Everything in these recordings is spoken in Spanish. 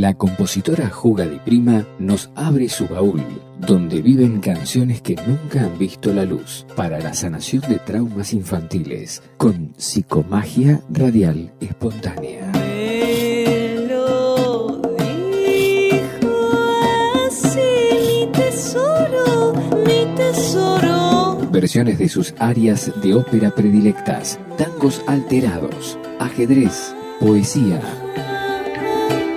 la compositora Juga Di Prima nos abre su baúl, donde viven canciones que nunca han visto la luz, para la sanación de traumas infantiles, con psicomagia radial espontánea. Versiones de sus áreas de ópera predilectas, tangos alterados, ajedrez, poesía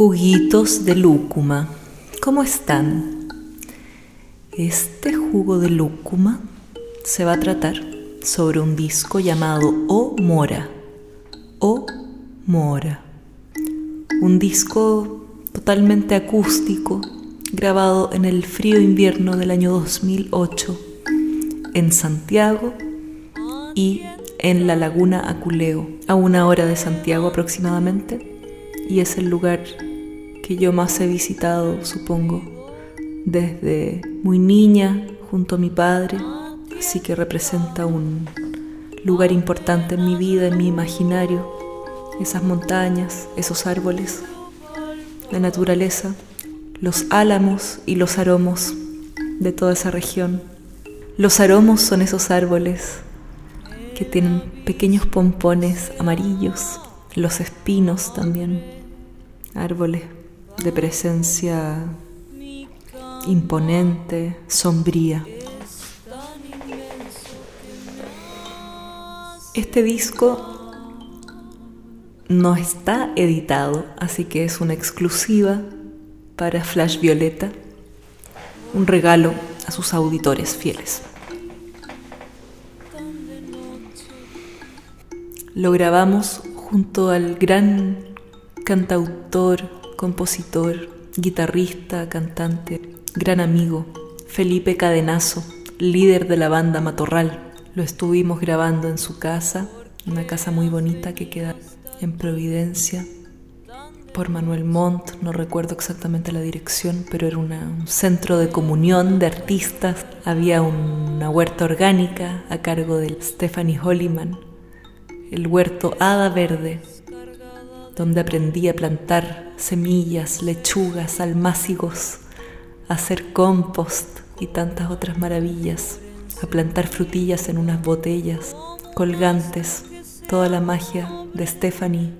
Juguitos de lúcuma. ¿Cómo están? Este jugo de lúcuma se va a tratar sobre un disco llamado O Mora. O Mora. Un disco totalmente acústico grabado en el frío invierno del año 2008 en Santiago y en la laguna Aculeo, a una hora de Santiago aproximadamente y es el lugar que yo más he visitado, supongo, desde muy niña junto a mi padre, así que representa un lugar importante en mi vida, en mi imaginario, esas montañas, esos árboles, la naturaleza, los álamos y los aromos de toda esa región. Los aromos son esos árboles que tienen pequeños pompones amarillos, los espinos también árboles de presencia imponente, sombría. Este disco no está editado, así que es una exclusiva para Flash Violeta, un regalo a sus auditores fieles. Lo grabamos junto al gran cantautor, compositor, guitarrista, cantante, gran amigo, Felipe Cadenazo, líder de la banda Matorral. Lo estuvimos grabando en su casa, una casa muy bonita que queda en Providencia, por Manuel Montt, no recuerdo exactamente la dirección, pero era un centro de comunión de artistas. Había una huerta orgánica a cargo de Stephanie Holliman, el huerto Hada Verde, donde aprendí a plantar semillas, lechugas, almácigos, hacer compost y tantas otras maravillas, a plantar frutillas en unas botellas, colgantes, toda la magia de Stephanie,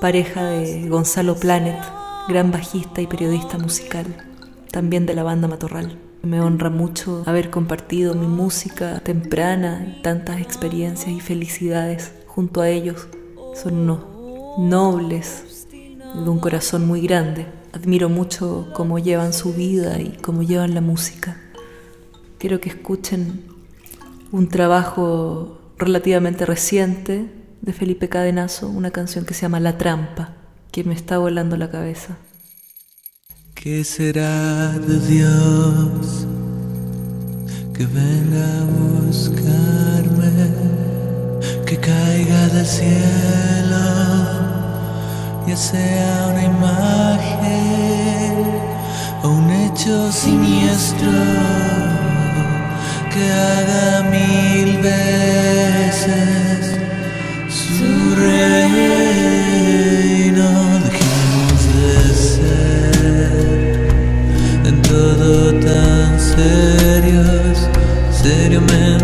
pareja de Gonzalo Planet, gran bajista y periodista musical, también de la banda Matorral. Me honra mucho haber compartido mi música temprana, tantas experiencias y felicidades junto a ellos. Son unos nobles, de un corazón muy grande. Admiro mucho cómo llevan su vida y cómo llevan la música. Quiero que escuchen un trabajo relativamente reciente de Felipe Cadenazo, una canción que se llama La Trampa, que me está volando la cabeza. ¿Qué será de Dios que venga a buscarme, que caiga del cielo, ya sea una imagen o un hecho siniestro que haga mil veces su reino? Dejemos de ser en todo tan serios, seriamente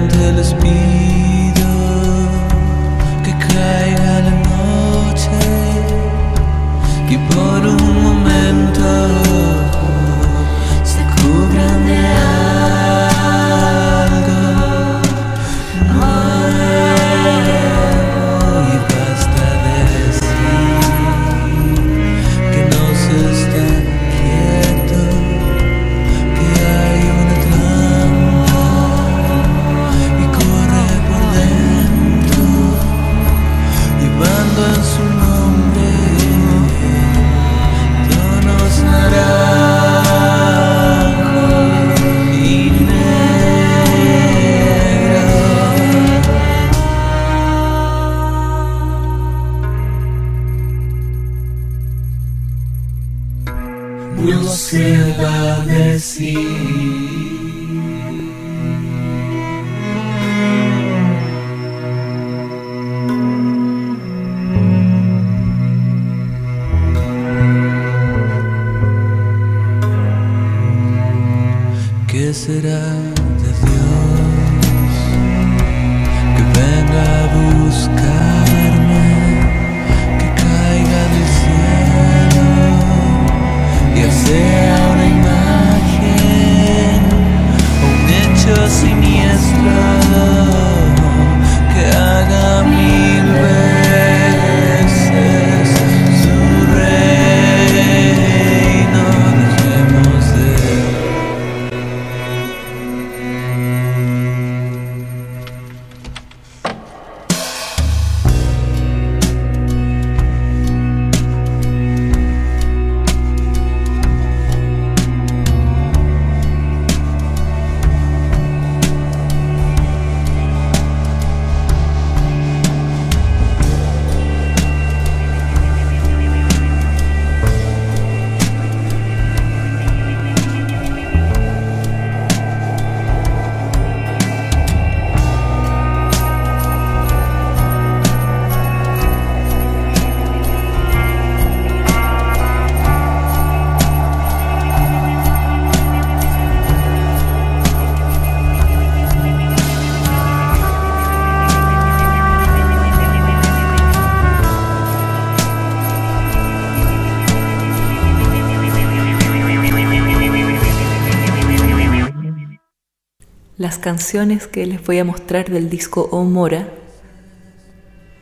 Las canciones que les voy a mostrar del disco Omora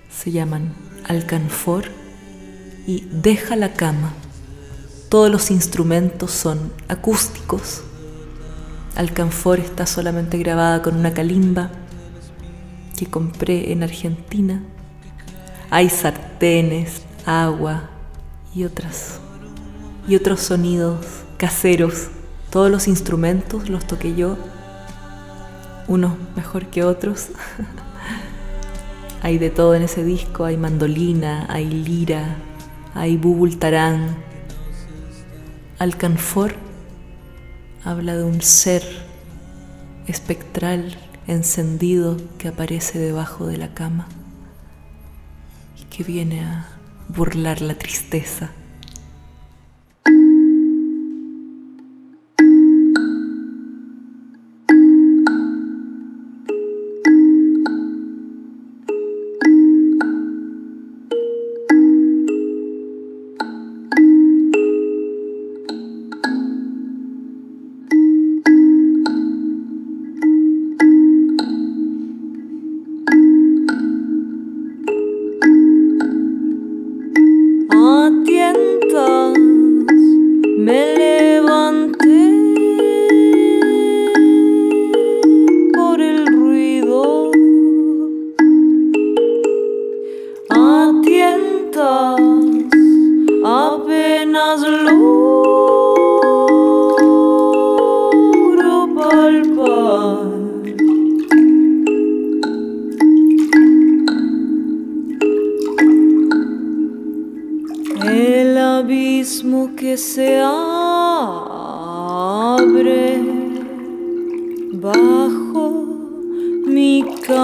se llaman Alcanfor y Deja la cama. Todos los instrumentos son acústicos. Alcanfor está solamente grabada con una calimba que compré en Argentina. Hay sartenes, agua y otras y otros sonidos caseros. Todos los instrumentos los toqué yo unos mejor que otros. hay de todo en ese disco, hay mandolina, hay lira, hay bubultarán. Alcanfor habla de un ser espectral encendido que aparece debajo de la cama y que viene a burlar la tristeza.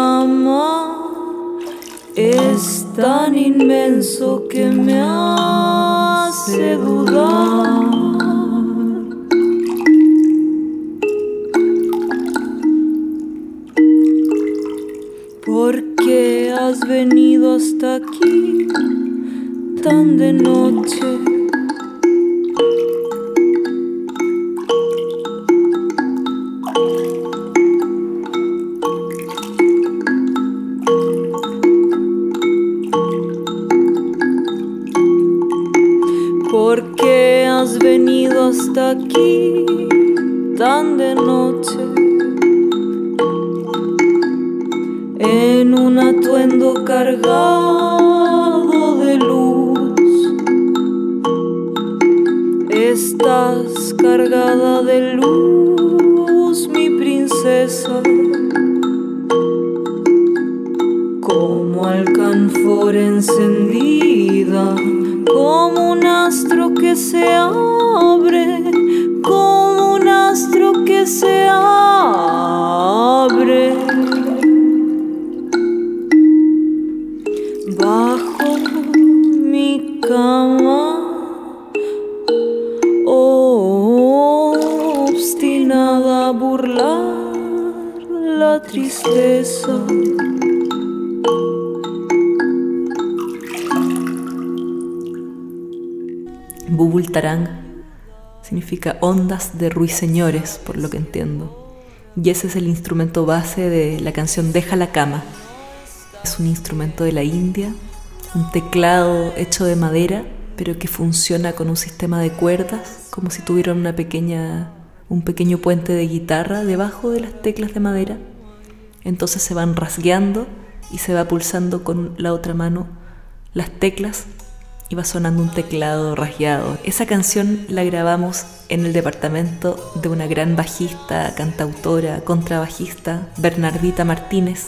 Cama es tan inmenso que me hace dudar. ¿Por qué has venido hasta aquí? tan de noche. ¿Por qué has venido hasta aquí tan de noche? En un atuendo cargado de luz. Estás cargada de luz, mi princesa. Como alcanfor encendida, como ondas de ruiseñores, por lo que entiendo. Y ese es el instrumento base de la canción Deja la cama. Es un instrumento de la India, un teclado hecho de madera, pero que funciona con un sistema de cuerdas, como si tuviera una pequeña, un pequeño puente de guitarra debajo de las teclas de madera. Entonces se van rasgueando y se va pulsando con la otra mano las teclas iba sonando un teclado rasgueado. Esa canción la grabamos en el departamento de una gran bajista, cantautora, contrabajista, Bernardita Martínez.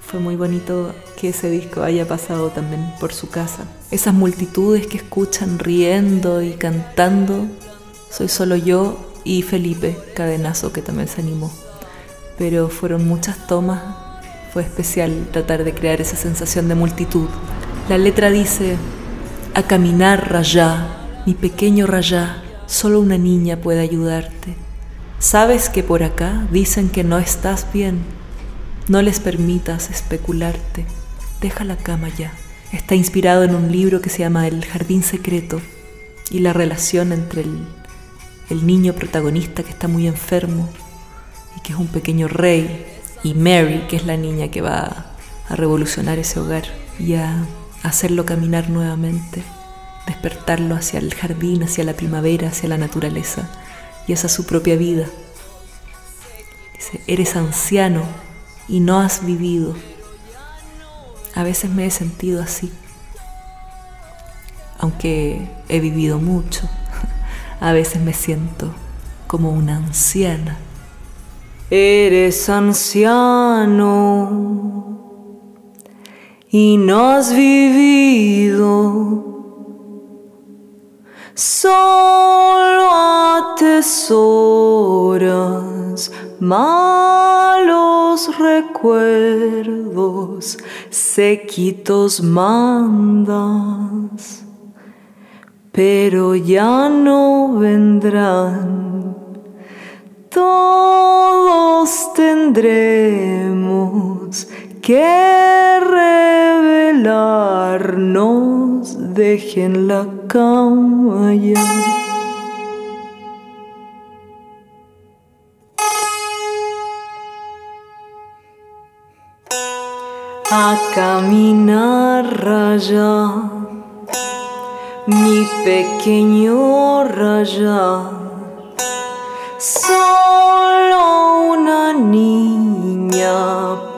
Fue muy bonito que ese disco haya pasado también por su casa. Esas multitudes que escuchan riendo y cantando, soy solo yo y Felipe Cadenazo que también se animó. Pero fueron muchas tomas, fue especial tratar de crear esa sensación de multitud. La letra dice, a caminar, Rayá, mi pequeño Rayá, solo una niña puede ayudarte. Sabes que por acá dicen que no estás bien. No les permitas especularte. Deja la cama ya. Está inspirado en un libro que se llama El Jardín Secreto y la relación entre el, niño protagonista que está muy enfermo y que es un pequeño rey y Mary, que es la niña que va a revolucionar ese hogar y a hacerlo caminar nuevamente, despertarlo hacia el jardín, hacia la primavera, hacia la naturaleza y hacia su propia vida. Dice, eres anciano y no has vivido. A veces me he sentido así, aunque he vivido mucho. A veces me siento como una anciana. Eres anciano y no has vivido. Solo atesoras malos recuerdos, sequitos mandas, pero ya no vendrán. Todos tendremos que revelarnos, dejen la cama ya. A caminar raya, mi pequeño raya, solo una niña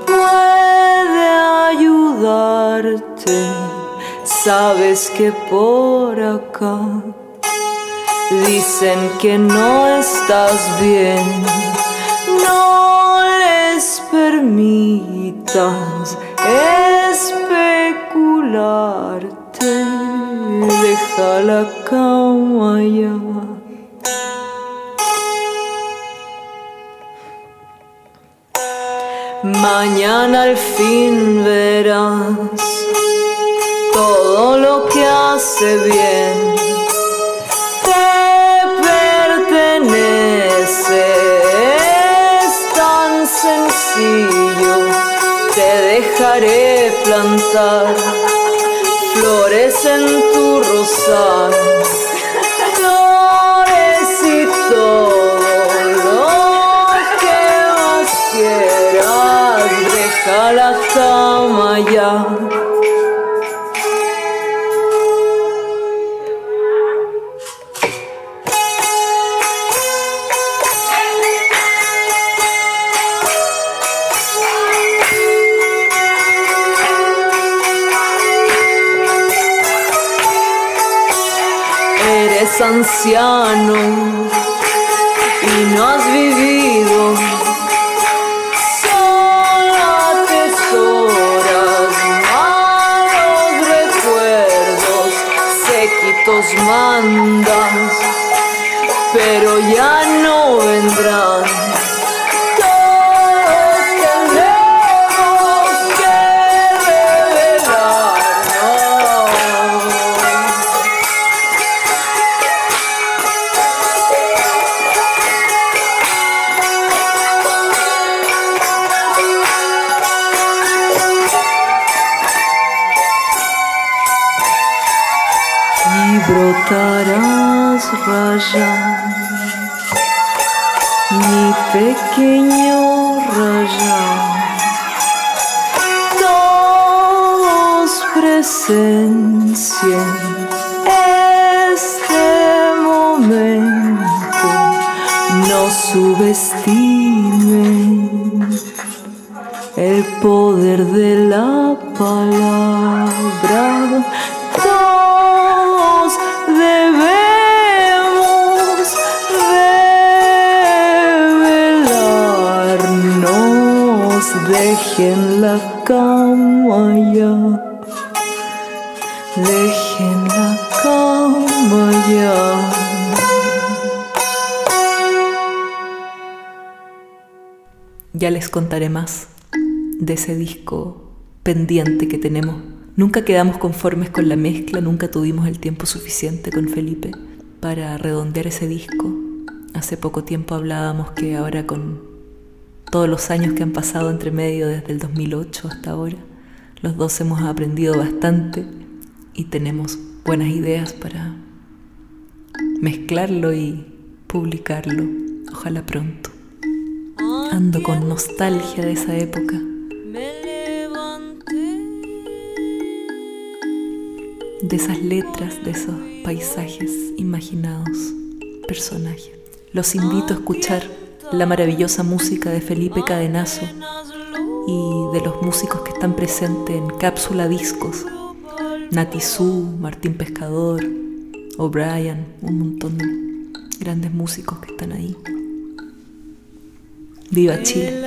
Sabes que por acá dicen que no estás bien. No les permitas especularte. Deja la cama ya. Mañana al fin verás todo lo que hace bien. Te pertenece, es tan sencillo. Te dejaré plantar flores en tu rosal. Flores y todo lo que más quieras. Deja la cama. Eres anciano y no has. Rayar mi pequeño rayar. Todos presencien este momento, no subestimen el poder de la palabra. Dejen la cama ya. Dejen la cama ya. Ya les contaré más de ese disco pendiente que tenemos. Nunca quedamos conformes con la mezcla, nunca tuvimos el tiempo suficiente con Felipe para redondear ese disco. Hace poco tiempo hablábamos que ahora con todos los años que han pasado entre medio desde el 2008 hasta ahora, los dos hemos aprendido bastante y tenemos buenas ideas para mezclarlo y publicarlo. Ojalá pronto. Ando con nostalgia de esa época. De esas letras, de esos paisajes imaginados, personajes. Los invito a escuchar la maravillosa música de Felipe Cadenazo y de los músicos que están presentes en Cápsula Discos. Natizú, Martín Pescador, O'Brien, un montón de grandes músicos que están ahí. Viva Chile.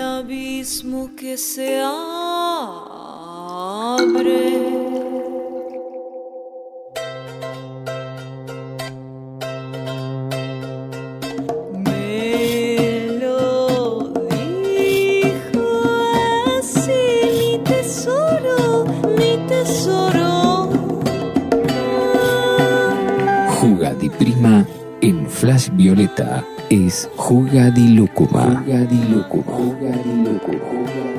Flash Violeta es Jugadilúcuma. Jugadilúcuma. Jugadilúcuma.